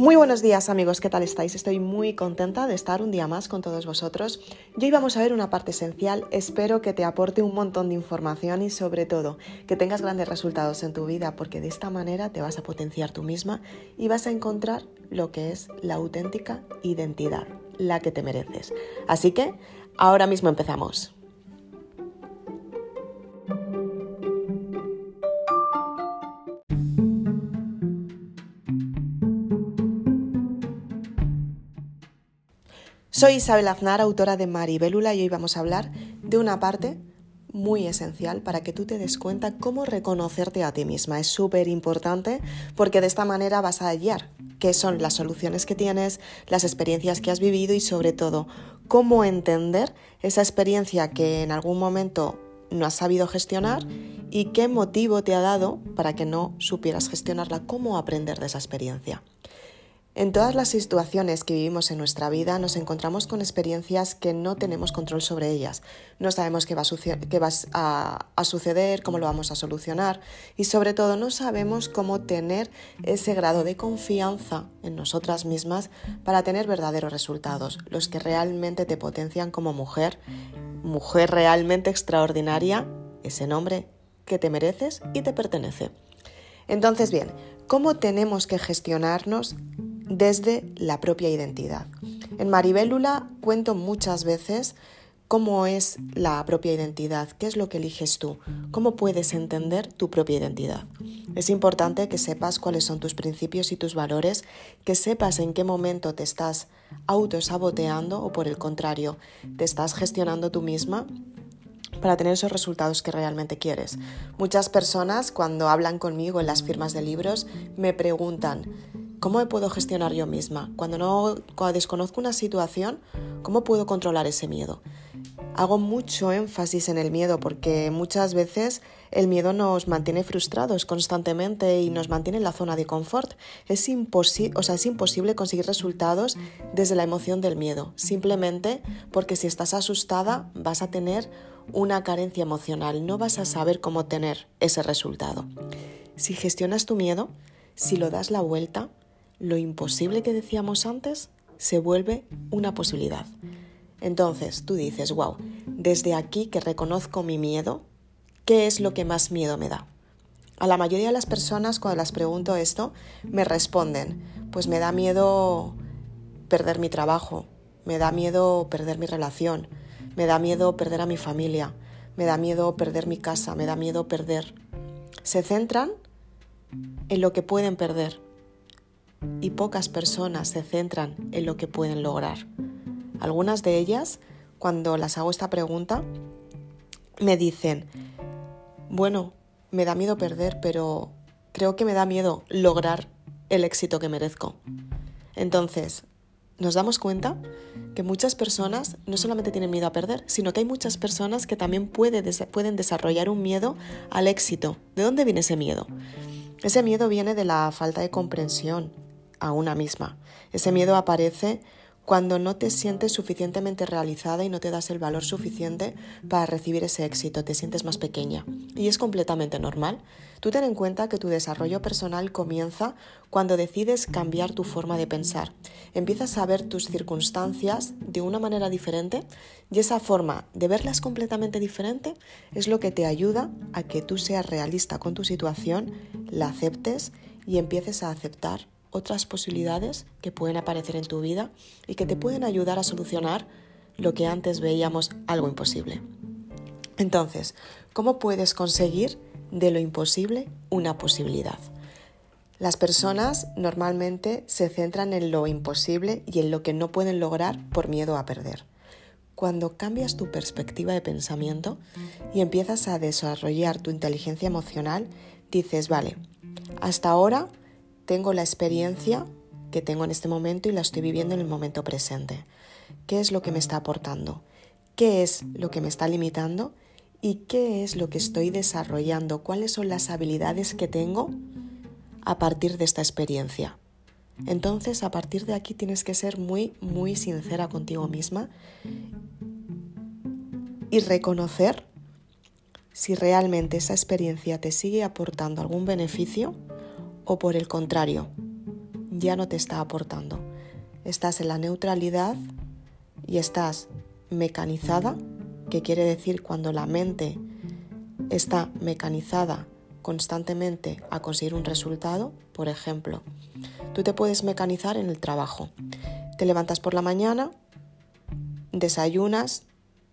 Muy buenos días amigos, ¿qué tal estáis? Estoy muy contenta de estar un día más con todos vosotros. Y hoy vamos a ver una parte esencial, espero que te aporte un montón de información y sobre todo que tengas grandes resultados en tu vida porque de esta manera te vas a potenciar tú misma y vas a encontrar lo que es la auténtica identidad, la que te mereces. Así que ahora mismo empezamos. Soy Isabel Aznar, autora de Maribélula, y hoy vamos a hablar de una parte muy esencial para que tú te des cuenta cómo reconocerte a ti misma. Es súper importante porque de esta manera vas a hallar qué son las soluciones que tienes, las experiencias que has vivido y sobre todo cómo entender esa experiencia que en algún momento no has sabido gestionar y qué motivo te ha dado para que no supieras gestionarla, cómo aprender de esa experiencia. En todas las situaciones que vivimos en nuestra vida nos encontramos con experiencias que no tenemos control sobre ellas. No sabemos qué va, a, a, suceder, cómo lo vamos a solucionar y sobre todo no sabemos cómo tener ese grado de confianza en nosotras mismas para tener verdaderos resultados, los que realmente te potencian como mujer, mujer realmente extraordinaria, ese nombre que te mereces y te pertenece. Entonces, bien, ¿cómo tenemos que gestionarnos desde la propia identidad. En Maribélula cuento muchas veces cómo es la propia identidad, qué es lo que eliges tú, cómo puedes entender tu propia identidad. Es importante que sepas cuáles son tus principios y tus valores, que sepas en qué momento te estás autosaboteando o por el contrario, te estás gestionando tú misma para tener esos resultados que realmente quieres. Muchas personas cuando hablan conmigo en las firmas de libros me preguntan, ¿Cómo me puedo gestionar yo misma? Cuando no cuando desconozco una situación, ¿cómo puedo controlar ese miedo? Hago mucho énfasis en el miedo porque muchas veces el miedo nos mantiene frustrados constantemente y nos mantiene en la zona de confort. Es, o sea, es imposible conseguir resultados desde la emoción del miedo, simplemente porque si estás asustada vas a tener una carencia emocional, no vas a saber cómo tener ese resultado. Si gestionas tu miedo, si lo das la vuelta, lo imposible que decíamos antes se vuelve una posibilidad. Entonces tú dices, wow, desde aquí que reconozco mi miedo, ¿qué es lo que más miedo me da? A la mayoría de las personas cuando las pregunto esto me responden, pues me da miedo perder mi trabajo, me da miedo perder mi relación, me da miedo perder a mi familia, me da miedo perder mi casa, me da miedo perder. Se centran en lo que pueden perder y pocas personas se centran en lo que pueden lograr. Algunas de ellas, cuando las hago esta pregunta, me dicen, bueno, me da miedo perder, pero creo que me da miedo lograr el éxito que merezco. Entonces, nos damos cuenta que muchas personas no solamente tienen miedo a perder, sino que hay muchas personas que también pueden desarrollar un miedo al éxito. ¿De dónde viene ese miedo? Ese miedo viene de la falta de comprensión, a una misma. Ese miedo aparece cuando no te sientes suficientemente realizada y no te das el valor suficiente para recibir ese éxito, te sientes más pequeña. Y es completamente normal. Tú ten en cuenta que tu desarrollo personal comienza cuando decides cambiar tu forma de pensar. Empiezas a ver tus circunstancias de una manera diferente y esa forma de verlas completamente diferente es lo que te ayuda a que tú seas realista con tu situación, la aceptes y empieces a aceptar otras posibilidades que pueden aparecer en tu vida y que te pueden ayudar a solucionar lo que antes veíamos algo imposible. Entonces, ¿cómo puedes conseguir de lo imposible una posibilidad? Las personas normalmente se centran en lo imposible y en lo que no pueden lograr por miedo a perder. Cuando cambias tu perspectiva de pensamiento y empiezas a desarrollar tu inteligencia emocional, dices, vale, hasta ahora tengo la experiencia que tengo en este momento y la estoy viviendo en el momento presente. ¿Qué es lo que me está aportando? ¿Qué es lo que me está limitando? ¿Y qué es lo que estoy desarrollando? ¿Cuáles son las habilidades que tengo a partir de esta experiencia? Entonces, a partir de aquí tienes que ser muy, muy sincera contigo misma y reconocer si realmente esa experiencia te sigue aportando algún beneficio o por el contrario, ya no te está aportando. Estás en la neutralidad y estás mecanizada, que quiere decir cuando la mente está mecanizada constantemente a conseguir un resultado, por ejemplo, tú te puedes mecanizar en el trabajo. Te levantas por la mañana, desayunas,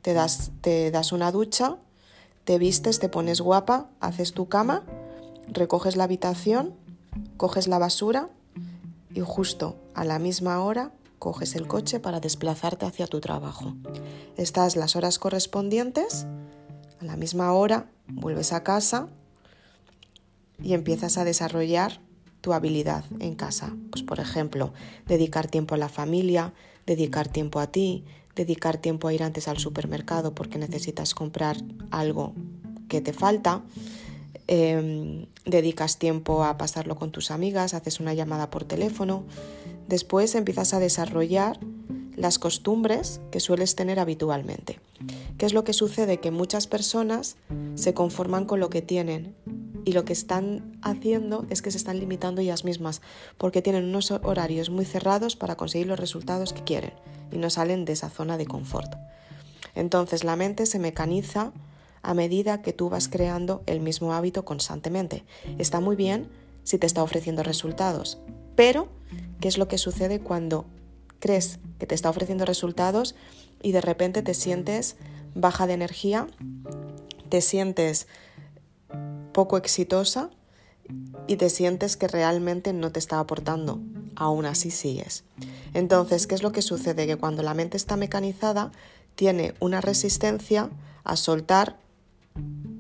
te das, te das una ducha, te vistes, te pones guapa, haces tu cama, recoges la habitación, coges la basura y justo a la misma hora coges el coche para desplazarte hacia tu trabajo. Estás las horas correspondientes, a la misma hora vuelves a casa y empiezas a desarrollar tu habilidad en casa. Pues por ejemplo, dedicar tiempo a la familia, dedicar tiempo a ti, dedicar tiempo a ir antes al supermercado porque necesitas comprar algo que te falta, em, dedicas tiempo a pasarlo con tus amigas, haces una llamada por teléfono, después empiezas a desarrollar las costumbres que sueles tener habitualmente. ¿Qué es lo que sucede? Que muchas personas se conforman con lo que tienen y lo que están haciendo es que se están limitando ellas mismas porque tienen unos horarios muy cerrados para conseguir los resultados que quieren y no salen de esa zona de confort. Entonces la mente se mecaniza a medida que tú vas creando el mismo hábito constantemente. Está muy bien si te está ofreciendo resultados, pero ¿qué es lo que sucede cuando crees que te está ofreciendo resultados y de repente te sientes baja de energía, te sientes poco exitosa y te sientes que realmente no te está aportando, aún así sigues. Entonces, ¿qué es lo que sucede? Que cuando la mente está mecanizada, tiene una resistencia a soltar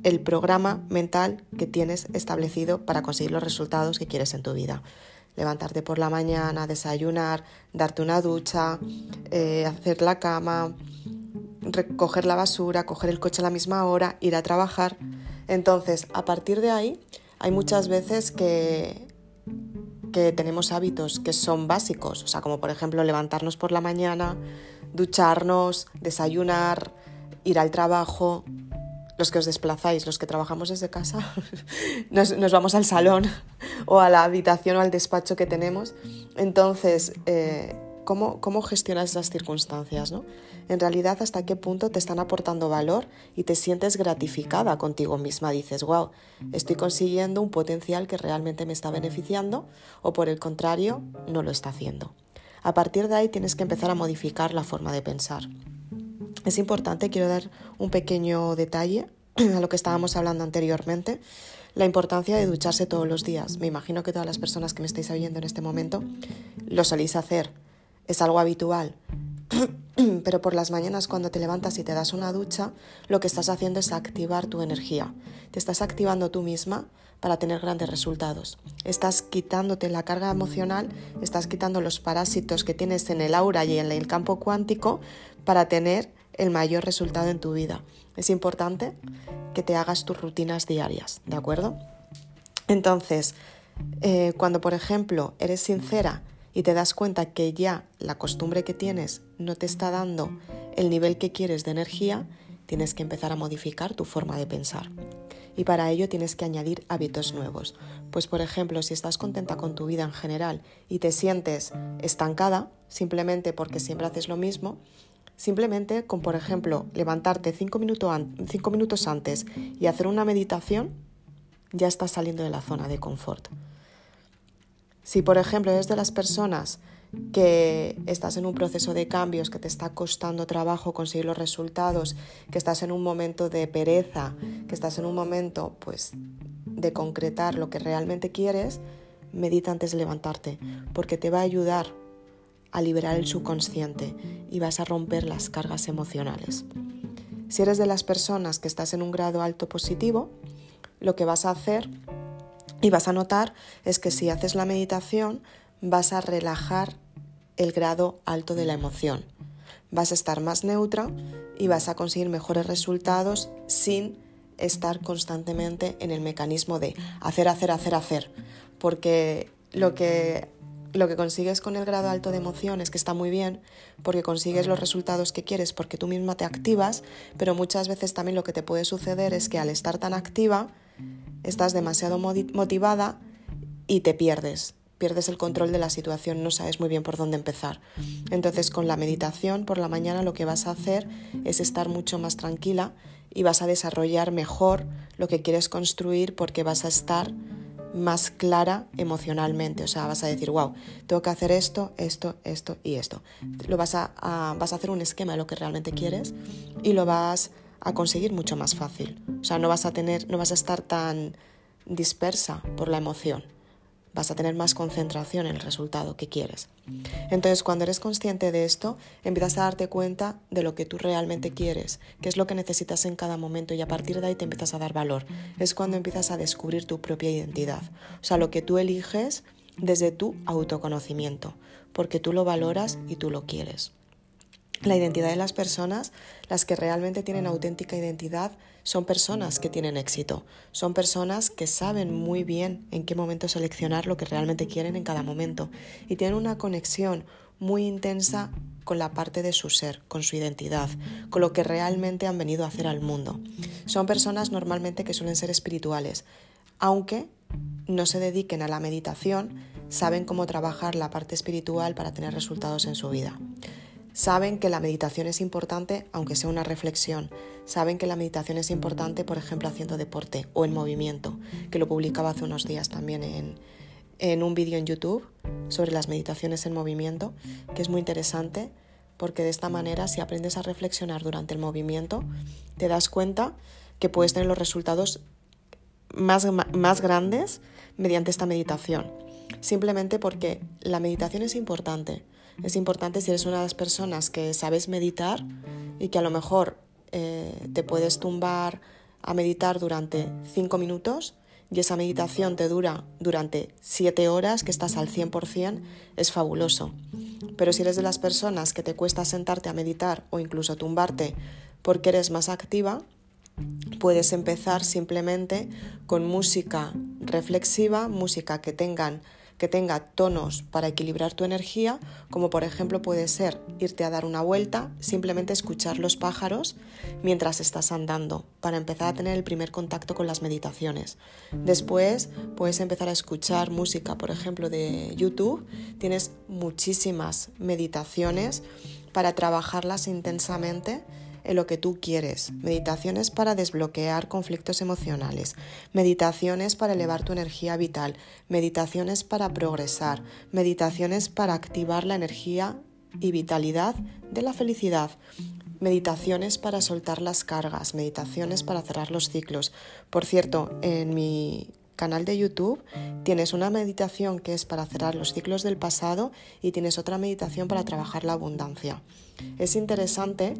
el programa mental que tienes establecido para conseguir los resultados que quieres en tu vida. Levantarte por la mañana, desayunar, darte una ducha, eh, hacer la cama, recoger la basura, coger el coche a la misma hora, ir a trabajar. Entonces, a partir de ahí, hay muchas veces que, que tenemos hábitos que son básicos, o sea, como por ejemplo levantarnos por la mañana, ducharnos, desayunar, ir al trabajo. Los que os desplazáis, los que trabajamos desde casa, nos, vamos al salón o a la habitación o al despacho que tenemos. Entonces, eh, ¿cómo, ¿cómo gestionas esas circunstancias? en realidad hasta qué punto te están aportando valor y te sientes gratificada contigo misma. Dices, wow, estoy consiguiendo un potencial que realmente me está beneficiando o por el contrario, no lo está haciendo. A partir de ahí tienes que empezar a modificar la forma de pensar. Es importante, quiero dar un pequeño detalle a lo que estábamos hablando anteriormente, la importancia de ducharse todos los días. Me imagino que todas las personas que me estáis oyendo en este momento lo soléis hacer. Es algo habitual. pero por las mañanas cuando te levantas y te das una ducha, lo que estás haciendo es activar tu energía. Te estás activando tú misma para tener grandes resultados. Estás quitándote la carga emocional, estás quitando los parásitos que tienes en el aura y en el campo cuántico para tener el mayor resultado en tu vida. Es importante que te hagas tus rutinas diarias, ¿de acuerdo? Entonces, eh, cuando por ejemplo eres sincera y te das cuenta que ya la costumbre que tienes no te está dando el nivel que quieres de energía, tienes que empezar a modificar tu forma de pensar. Y para ello tienes que añadir hábitos nuevos. Pues por ejemplo, si estás contenta con tu vida en general y te sientes estancada simplemente porque siempre haces lo mismo, simplemente con por ejemplo levantarte cinco, minutos antes y hacer una meditación, ya estás saliendo de la zona de confort. Si, por ejemplo, eres de las personas que estás en un proceso de cambios, que te está costando trabajo conseguir los resultados, que estás en un momento de pereza, que estás en un momento pues de concretar lo que realmente quieres, medita antes de levantarte, porque te va a ayudar a liberar el subconsciente y vas a romper las cargas emocionales. Si eres de las personas que estás en un grado alto positivo, lo que vas a hacer y vas a notar es que si haces la meditación vas a relajar el grado alto de la emoción. Vas a estar más neutra y vas a conseguir mejores resultados sin estar constantemente en el mecanismo de hacer, hacer, hacer, hacer. Porque lo que, lo que consigues con el grado alto de emoción es que está muy bien, porque consigues los resultados que quieres, porque tú misma te activas, pero muchas veces también lo que te puede suceder es que al estar tan activa, estás demasiado motivada y te pierdes. pierdes el control de la situación, no sabes muy bien por dónde empezar. Entonces con la meditación por la mañana lo que vas a hacer es estar mucho más tranquila y vas a desarrollar mejor lo que quieres construir porque vas a estar más clara emocionalmente. O sea, vas a decir, wow, tengo que hacer esto, esto, esto y esto. Lo vas a, vas a hacer un esquema de lo que realmente quieres y lo vas a conseguir mucho más fácil. O sea, no vas a tener, no vas a estar tan dispersa por la emoción vas a tener más concentración en el resultado que quieres. Entonces, cuando eres consciente de esto, empiezas a darte cuenta de lo que tú realmente quieres, qué es lo que necesitas en cada momento y a partir de ahí te empiezas a dar valor. Es cuando empiezas a descubrir tu propia identidad, o sea, lo que tú eliges desde tu autoconocimiento, porque tú lo valoras y tú lo quieres. La identidad de las personas, las que realmente tienen auténtica identidad, son personas que tienen éxito, son personas que saben muy bien en qué momento seleccionar lo que realmente quieren en cada momento y tienen una conexión muy intensa con la parte de su ser, con su identidad, con lo que realmente han venido a hacer al mundo. Son personas normalmente que suelen ser espirituales, aunque no se dediquen a la meditación, saben cómo trabajar la parte espiritual para tener resultados en su vida. Saben que la meditación es importante, aunque sea una reflexión. Saben que la meditación es importante, por ejemplo, haciendo deporte o en movimiento, que lo publicaba hace unos días también en, en un vídeo en YouTube sobre las meditaciones en movimiento, que es muy interesante porque de esta manera si aprendes a reflexionar durante el movimiento, te das cuenta que puedes tener los resultados más, más grandes mediante esta meditación. Simplemente porque la meditación es importante es importante si eres una de las personas que sabes meditar y que a lo mejor eh, te puedes tumbar a meditar durante cinco minutos y esa meditación te dura durante siete horas, que estás al 100%, es fabuloso. Pero si eres de las personas que te cuesta sentarte a meditar o incluso tumbarte porque eres más activa, puedes empezar simplemente con música reflexiva, música que tengan que tenga tonos para equilibrar tu energía, como por ejemplo puede ser irte a dar una vuelta, simplemente escuchar los pájaros mientras estás andando, para empezar a tener el primer contacto con las meditaciones. Después puedes empezar a escuchar música, por ejemplo, de YouTube. Tienes muchísimas meditaciones para trabajarlas intensamente en lo que tú quieres, meditaciones para desbloquear conflictos emocionales, meditaciones para elevar tu energía vital, meditaciones para progresar, meditaciones para activar la energía y vitalidad de la felicidad, meditaciones para soltar las cargas, meditaciones para cerrar los ciclos. Por cierto, en mi canal de YouTube tienes una meditación que es para cerrar los ciclos del pasado y tienes otra meditación para trabajar la abundancia. Es interesante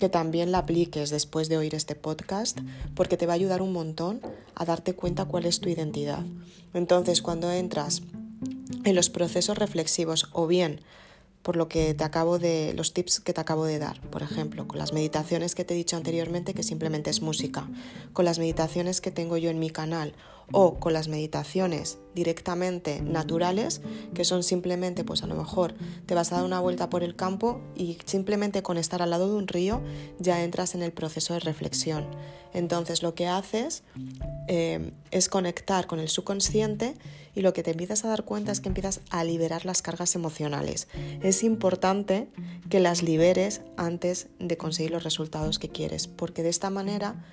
que también la apliques después de oír este podcast porque te va a ayudar un montón a darte cuenta cuál es tu identidad. Entonces, cuando entras en los procesos reflexivos o bien por lo que te acabo de los tips que te acabo de dar, por ejemplo, con las meditaciones que te he dicho anteriormente que simplemente es música, con las meditaciones que tengo yo en mi canal o con las meditaciones directamente naturales, que son simplemente, pues a lo mejor te vas a dar una vuelta por el campo y simplemente con estar al lado de un río ya entras en el proceso de reflexión. Entonces lo que haces eh, es conectar con el subconsciente y lo que te empiezas a dar cuenta es que empiezas a liberar las cargas emocionales. Es importante que las liberes antes de conseguir los resultados que quieres, porque de esta manera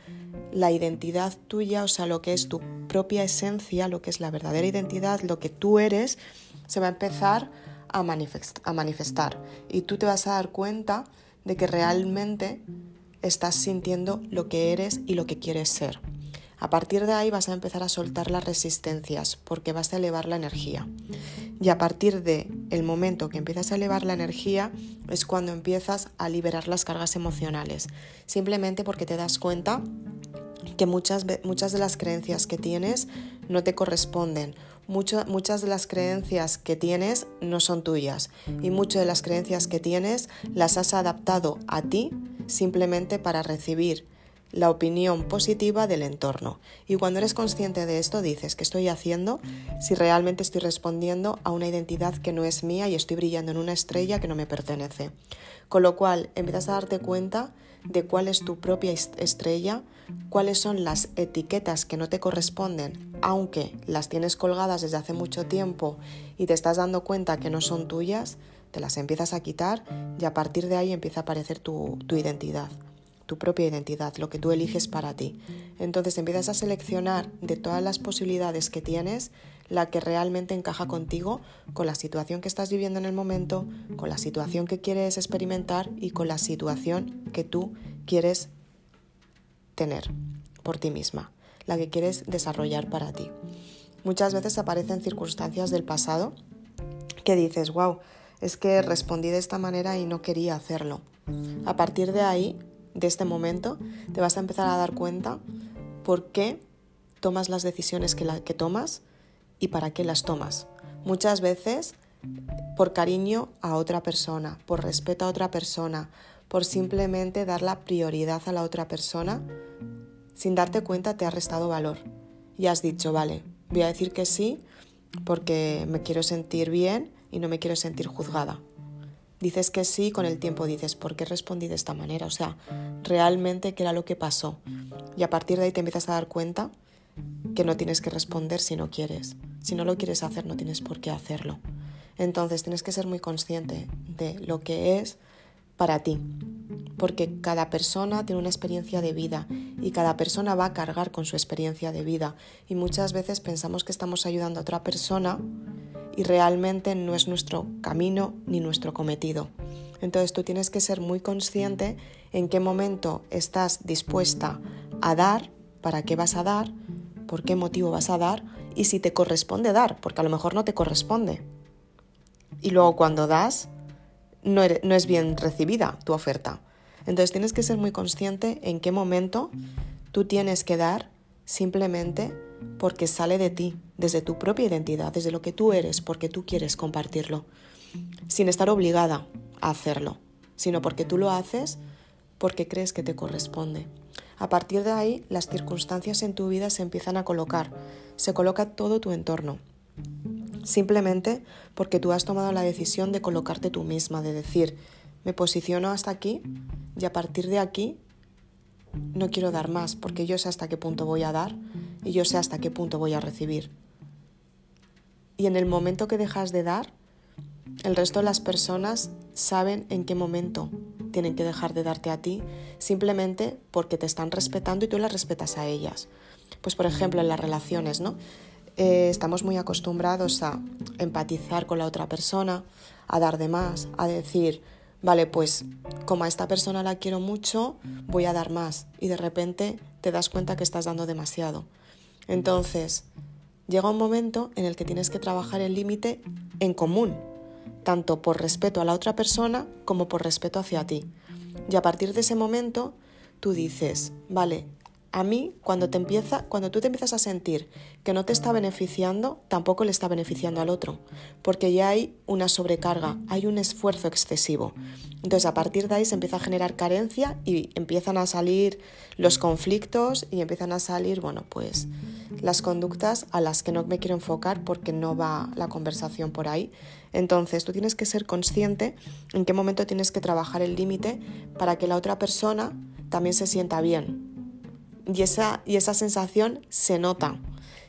la identidad tuya, o sea, lo que es tu propia esencia, lo que es la verdadera identidad, lo que tú eres, se va a empezar a, manifestar. Y tú te vas a dar cuenta de que realmente estás sintiendo lo que eres y lo que quieres ser. A partir de ahí vas a empezar a soltar las resistencias porque vas a elevar la energía. Y a partir de el momento que empiezas a elevar la energía es cuando empiezas a liberar las cargas emocionales, simplemente porque te das cuenta que muchas, muchas de las creencias que tienes no te corresponden. muchas de las creencias que tienes no son tuyas y muchas de las creencias que tienes las has adaptado a ti simplemente para recibir la opinión positiva del entorno. Y cuando eres consciente de esto, dices, ¿qué estoy haciendo si realmente estoy respondiendo a una identidad que no es mía y estoy brillando en una estrella que no me pertenece? Con lo cual, empiezas a darte cuenta de cuál es tu propia estrella, cuáles son las etiquetas que no te corresponden, aunque las tienes colgadas desde hace mucho tiempo y te estás dando cuenta que no son tuyas, te las empiezas a quitar y a partir de ahí empieza a aparecer tu, identidad tu propia identidad, lo que tú eliges para ti. Entonces empiezas a seleccionar de todas las posibilidades que tienes la que realmente encaja contigo, con la situación que estás viviendo en el momento, con la situación que quieres experimentar y con la situación que tú quieres tener por ti misma, la que quieres desarrollar para ti. Muchas veces aparecen circunstancias del pasado que dices, wow, es que respondí de esta manera y no quería hacerlo. A partir de ahí de este momento, te vas a empezar a dar cuenta por qué tomas las decisiones que, que tomas y para qué las tomas. Muchas veces por cariño a otra persona, por respeto a otra persona, por simplemente dar la prioridad a la otra persona, sin darte cuenta te ha restado valor. Y has dicho, vale, voy a decir que sí porque me quiero sentir bien y no me quiero sentir juzgada dices que sí, con el tiempo dices, ¿por qué respondí de esta manera? O sea, realmente qué era lo que pasó. Y a partir de ahí te empiezas a dar cuenta que no tienes que responder si no quieres. Si no lo quieres hacer, no tienes por qué hacerlo. Entonces tienes que ser muy consciente de lo que es para ti, porque cada persona tiene una experiencia de vida y cada persona va a cargar con su experiencia de vida y muchas veces pensamos que estamos ayudando a otra persona y realmente no es nuestro camino ni nuestro cometido. Entonces tú tienes que ser muy consciente en qué momento estás dispuesta a dar, para qué vas a dar, por qué motivo vas a dar y si te corresponde dar, porque a lo mejor no te corresponde. Y luego cuando das, no, no es bien recibida tu oferta. Entonces tienes que ser muy consciente en qué momento tú tienes que dar simplemente porque sale de ti, desde tu propia identidad, desde lo que tú eres, porque tú quieres compartirlo, sin estar obligada a hacerlo, sino porque tú lo haces porque crees que te corresponde. A partir de ahí, las circunstancias en tu vida se empiezan a colocar, se coloca todo tu entorno, simplemente porque tú has tomado la decisión de colocarte tú misma, de decir, me posiciono hasta aquí y a partir de aquí no quiero dar más porque yo sé hasta qué punto voy a dar y yo sé hasta qué punto voy a recibir. Y en el momento que dejas de dar, el resto de las personas saben en qué momento tienen que dejar de darte a ti, simplemente porque te están respetando y tú las respetas a ellas. Pues por ejemplo en las relaciones, ¿no? Eh, estamos muy acostumbrados a empatizar con la otra persona, a dar de más, a decir, vale, pues como a esta persona la quiero mucho, voy a dar más. Y de repente te das cuenta que estás dando demasiado. Entonces, llega un momento en el que tienes que trabajar el límite en común, tanto por respeto a la otra persona como por respeto hacia ti. Y a partir de ese momento, tú dices, vale, a mí, cuando, te empieza, cuando tú te empiezas a sentir que no te está beneficiando, tampoco le está beneficiando al otro, porque ya hay una sobrecarga, hay un esfuerzo excesivo. Entonces, a partir de ahí se empieza a generar carencia y empiezan a salir los conflictos y empiezan a salir, bueno, pues las conductas a las que no me quiero enfocar porque no va la conversación por ahí. Entonces, tú tienes que ser consciente en qué momento tienes que trabajar el límite para que la otra persona también se sienta bien, y esa, y esa sensación se nota,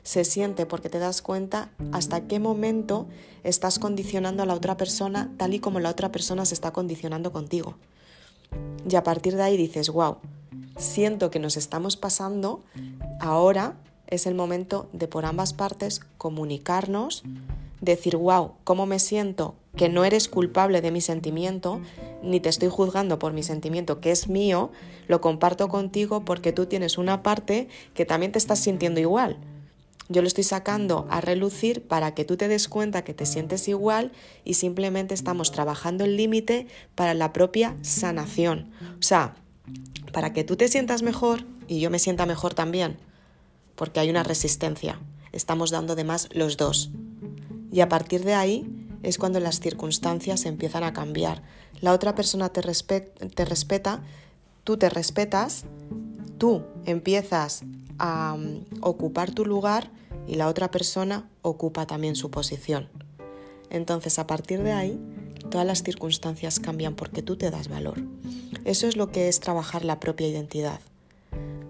se siente porque te das cuenta hasta qué momento estás condicionando a la otra persona tal y como la otra persona se está condicionando contigo. Y a partir de ahí dices, wow, siento que nos estamos pasando, ahora es el momento de por ambas partes comunicarnos, decir, wow, ¿cómo me siento? Que no eres culpable de mi sentimiento, ni te estoy juzgando por mi sentimiento, que es mío, lo comparto contigo porque tú tienes una parte que también te estás sintiendo igual. Yo lo estoy sacando a relucir para que tú te des cuenta que te sientes igual y simplemente estamos trabajando el límite para la propia sanación. O sea, para que tú te sientas mejor y yo me sienta mejor también, porque hay una resistencia. Estamos dando de más los dos. Y a partir de ahí es cuando las circunstancias empiezan a cambiar. La otra persona te, respeta, tú te respetas, tú empiezas a um, ocupar tu lugar y la otra persona ocupa también su posición. Entonces, a partir de ahí, todas las circunstancias cambian porque tú te das valor. Eso es lo que es trabajar la propia identidad.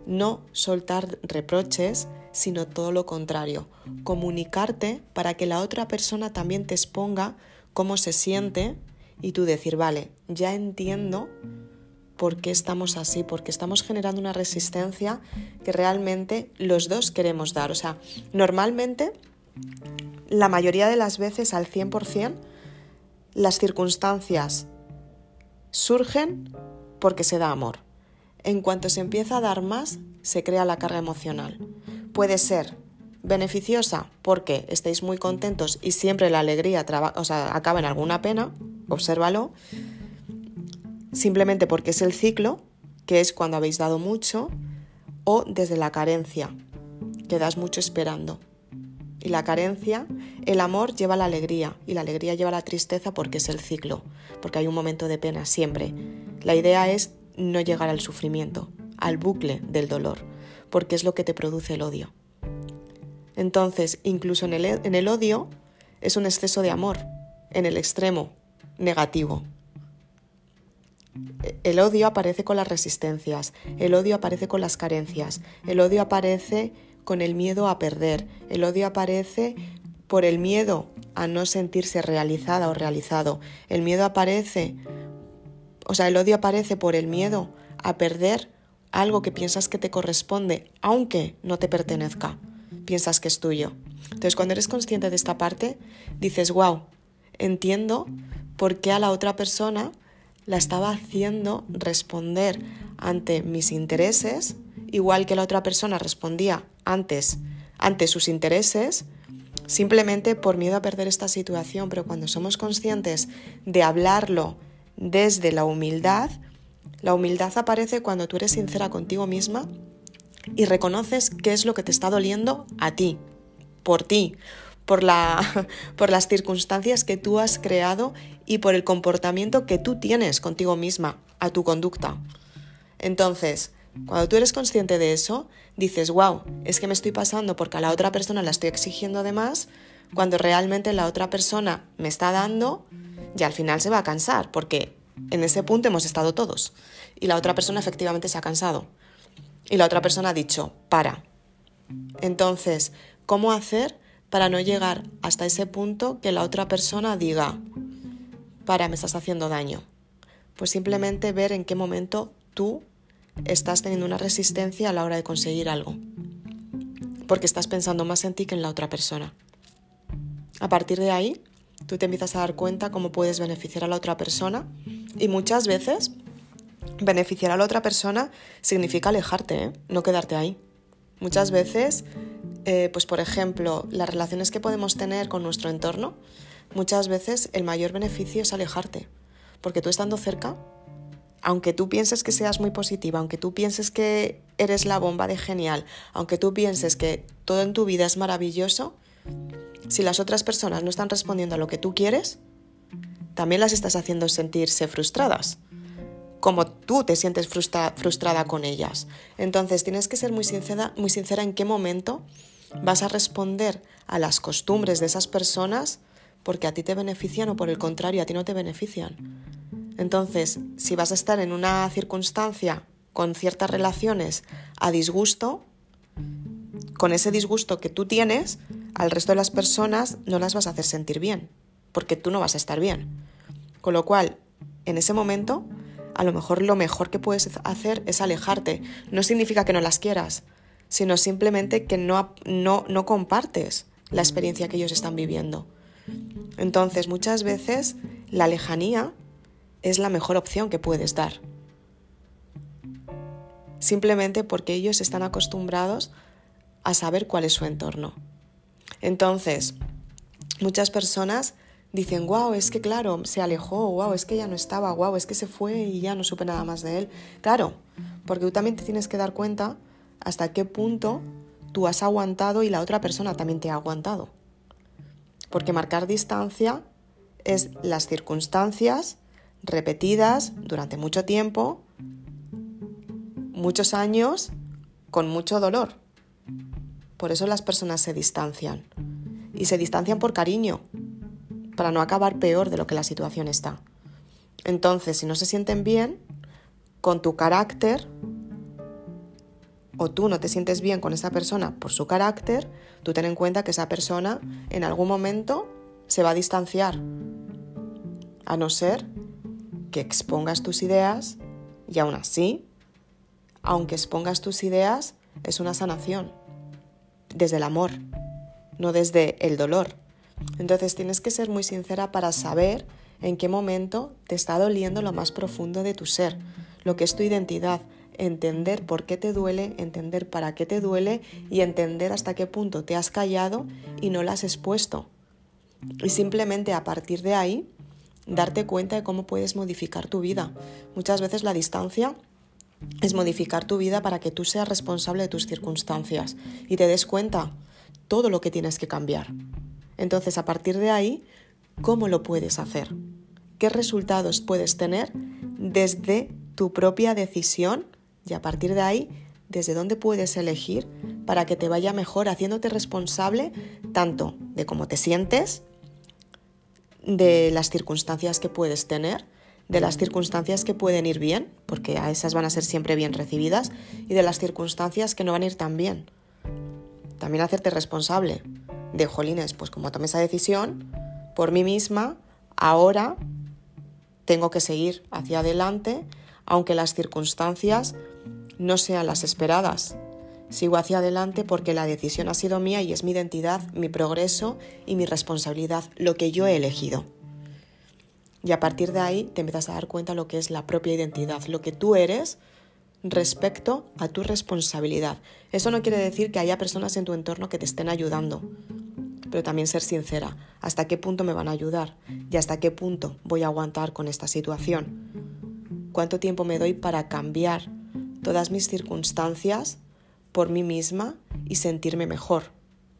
No soltar reproches, sino todo lo contrario. Comunicarte para que la otra persona también te exponga cómo se siente y tú decir, vale, ya entiendo por qué estamos así, porque estamos generando una resistencia que realmente los dos queremos dar. O sea, normalmente, la mayoría de las veces, al 100%, las circunstancias surgen porque se da amor. En cuanto se empieza a dar más, se crea la carga emocional. Puede ser beneficiosa porque estéis muy contentos y siempre la alegría acaba en alguna pena, obsérvalo, simplemente porque es el ciclo, que es cuando habéis dado mucho, o desde la carencia, que das mucho esperando. Y la carencia, el amor lleva la alegría y la alegría lleva la tristeza porque es el ciclo, porque hay un momento de pena siempre. La idea es no llegar al sufrimiento, al bucle del dolor, porque es lo que te produce el odio. Entonces, incluso en el, en el odio es un exceso de amor, en el extremo negativo. El odio aparece con las resistencias, el odio aparece con las carencias, el odio aparece con el miedo a perder, el odio aparece por el miedo a no sentirse realizada o realizado, el miedo aparece, o sea, el odio aparece por el miedo a perder algo que piensas que te corresponde, aunque no te pertenezca, piensas que es tuyo. Entonces, cuando eres consciente de esta parte, dices, wow, entiendo por qué a la otra persona la estaba haciendo responder ante mis intereses, igual que la otra persona respondía antes ante sus intereses, simplemente por miedo a perder esta situación, pero cuando somos conscientes de hablarlo desde la humildad, la humildad aparece cuando tú eres sincera contigo misma y reconoces qué es lo que te está doliendo a ti, por ti, por, la, por las circunstancias que tú has creado y por el comportamiento que tú tienes contigo misma, a tu conducta. Entonces, cuando tú eres consciente de eso, dices, wow, es que me estoy pasando porque a la otra persona la estoy exigiendo de más, cuando realmente la otra persona me está dando y al final se va a cansar, porque en ese punto hemos estado todos. Y la otra persona efectivamente se ha cansado. Y la otra persona ha dicho, para. Entonces, ¿cómo hacer para no llegar hasta ese punto que la otra persona diga, para, me estás haciendo daño. Pues simplemente ver en qué momento tú estás teniendo una resistencia a la hora de conseguir algo. Porque estás pensando más en ti que en la otra persona. A partir de ahí, tú te empiezas a dar cuenta cómo puedes beneficiar a la otra persona y muchas veces beneficiar a la otra persona significa alejarte, ¿eh? no quedarte ahí. Muchas veces eh, pues por ejemplo, las relaciones que podemos tener con nuestro entorno, muchas veces el mayor beneficio es alejarte, porque tú estando cerca, aunque tú pienses que seas muy positiva, aunque tú pienses que eres la bomba de genial, aunque tú pienses que todo en tu vida es maravilloso, si las otras personas no están respondiendo a lo que tú quieres, también las estás haciendo sentirse frustradas como tú te sientes frustrada con ellas. Entonces tienes que ser muy sincera, muy sincera en qué momento vas a responder a las costumbres de esas personas porque a ti te benefician o por el contrario a ti no te benefician. Entonces, si vas a estar en una circunstancia con ciertas relaciones a disgusto, con ese disgusto que tú tienes, al resto de las personas no las vas a hacer sentir bien, porque tú no vas a estar bien. Con lo cual, en ese momento, a lo mejor lo mejor que puedes hacer es alejarte. No significa que no las quieras, sino simplemente que no, no, no compartes la experiencia que ellos están viviendo. Entonces, muchas veces la lejanía es la mejor opción que puedes dar. Simplemente porque ellos están acostumbrados a saber cuál es su entorno. Entonces, muchas personas dicen, wow, es que claro, se alejó, wow, es que ya no estaba, wow, es que se fue y ya no supe nada más de él. Claro, porque tú también te tienes que dar cuenta hasta qué punto tú has aguantado y la otra persona también te ha aguantado. Porque marcar distancia es las circunstancias repetidas durante mucho tiempo, muchos años, con mucho dolor. Por eso las personas se distancian. Y se distancian por cariño, para no acabar peor de lo que la situación está. Entonces, si no se sienten bien, con tu carácter, o tú no te sientes bien con esa persona por su carácter, tú ten en cuenta que esa persona en algún momento se va a distanciar, a no ser que expongas tus ideas y aún así, aunque expongas tus ideas, es una sanación, desde el amor, no desde el dolor. Entonces tienes que ser muy sincera para saber en qué momento te está doliendo lo más profundo de tu ser, lo que es tu identidad, entender por qué te duele, entender para qué te duele y entender hasta qué punto te has callado y no la has expuesto. Y simplemente a partir de ahí darte cuenta de cómo puedes modificar tu vida. Muchas veces la distancia es modificar tu vida para que tú seas responsable de tus circunstancias y te des cuenta todo lo que tienes que cambiar. Entonces, a partir de ahí, ¿cómo lo puedes hacer? ¿Qué resultados puedes tener desde tu propia decisión? Y a partir de ahí, desde dónde puedes elegir para que te vaya mejor, haciéndote responsable tanto de cómo te sientes, de las circunstancias que puedes tener, de las circunstancias que pueden ir bien, porque a esas van a ser siempre bien recibidas, y de las circunstancias que no van a ir tan bien. También hacerte responsable de, jolines, pues como tomé esa decisión, por mí misma, ahora tengo que seguir hacia adelante, aunque las circunstancias no sean las esperadas. Sigo hacia adelante porque la decisión ha sido mía y es mi identidad, mi progreso y mi responsabilidad, lo que yo he elegido. Y a partir de ahí te empiezas a dar cuenta lo que es la propia identidad, lo que tú eres respecto a tu responsabilidad. Eso no quiere decir que haya personas en tu entorno que te estén ayudando, pero también ser sincera, hasta qué punto me van a ayudar y hasta qué punto voy a aguantar con esta situación. ¿Cuánto tiempo me doy para cambiar todas mis circunstancias por mí misma y sentirme mejor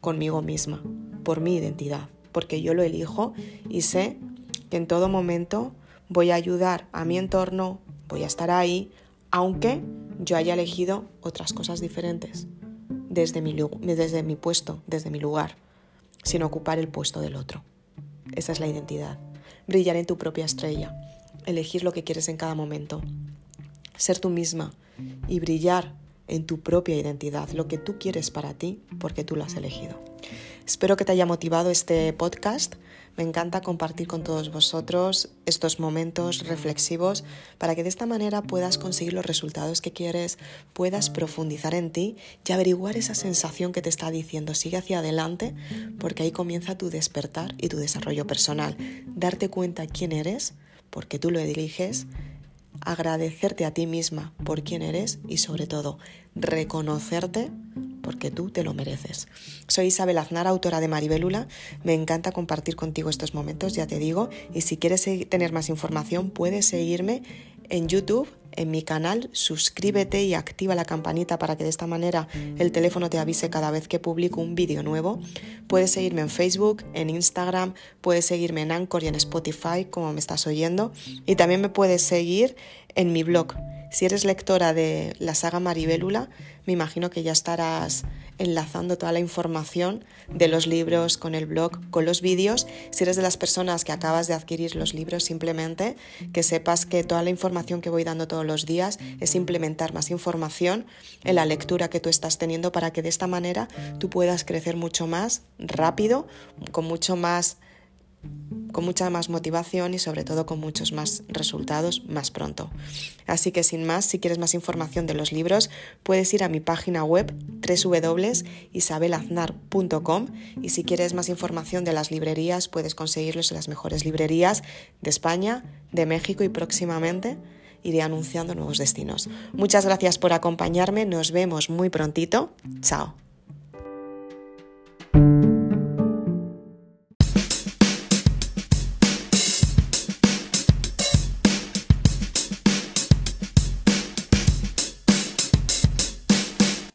conmigo misma, por mi identidad, porque yo lo elijo y sé que en todo momento voy a ayudar a mi entorno, voy a estar ahí, aunque yo haya elegido otras cosas diferentes desde mi, desde mi puesto, desde mi lugar, sin ocupar el puesto del otro. Esa es la identidad. Brillar en tu propia estrella, elegir lo que quieres en cada momento, ser tú misma y brillar en tu propia identidad, lo que tú quieres para ti, porque tú lo has elegido. Espero que te haya motivado este podcast. Me encanta compartir con todos vosotros estos momentos reflexivos para que de esta manera puedas conseguir los resultados que quieres, puedas profundizar en ti y averiguar esa sensación que te está diciendo sigue hacia adelante, porque ahí comienza tu despertar y tu desarrollo personal. Darte cuenta quién eres, porque tú lo eliges, agradecerte a ti misma por quién eres y sobre todo reconocerte porque tú te lo mereces. Soy Isabel Aznar, autora de Maribelula. Me encanta compartir contigo estos momentos, ya te digo, y si quieres tener más información puedes seguirme en YouTube en mi canal, suscríbete y activa la campanita para que de esta manera el teléfono te avise cada vez que publico un vídeo nuevo. Puedes seguirme en Facebook, en Instagram, puedes seguirme en Anchor y en Spotify, como me estás oyendo, y también me puedes seguir en mi blog. Si eres lectora de la saga Maribélula, me imagino que ya estarás enlazando toda la información de los libros con el blog, con los vídeos. Si eres de las personas que acabas de adquirir los libros, simplemente que sepas que toda la información que voy dando todos los días es implementar más información en la lectura que tú estás teniendo para que de esta manera tú puedas crecer mucho más rápido, con mucho más con mucha más motivación y sobre todo con muchos más resultados más pronto. Así que sin más, si quieres más información de los libros, puedes ir a mi página web www.isabelaznar.com y si quieres más información de las librerías, puedes conseguirlos en las mejores librerías de España, de México y próximamente iré anunciando nuevos destinos. Muchas gracias por acompañarme, nos vemos muy prontito. Chao.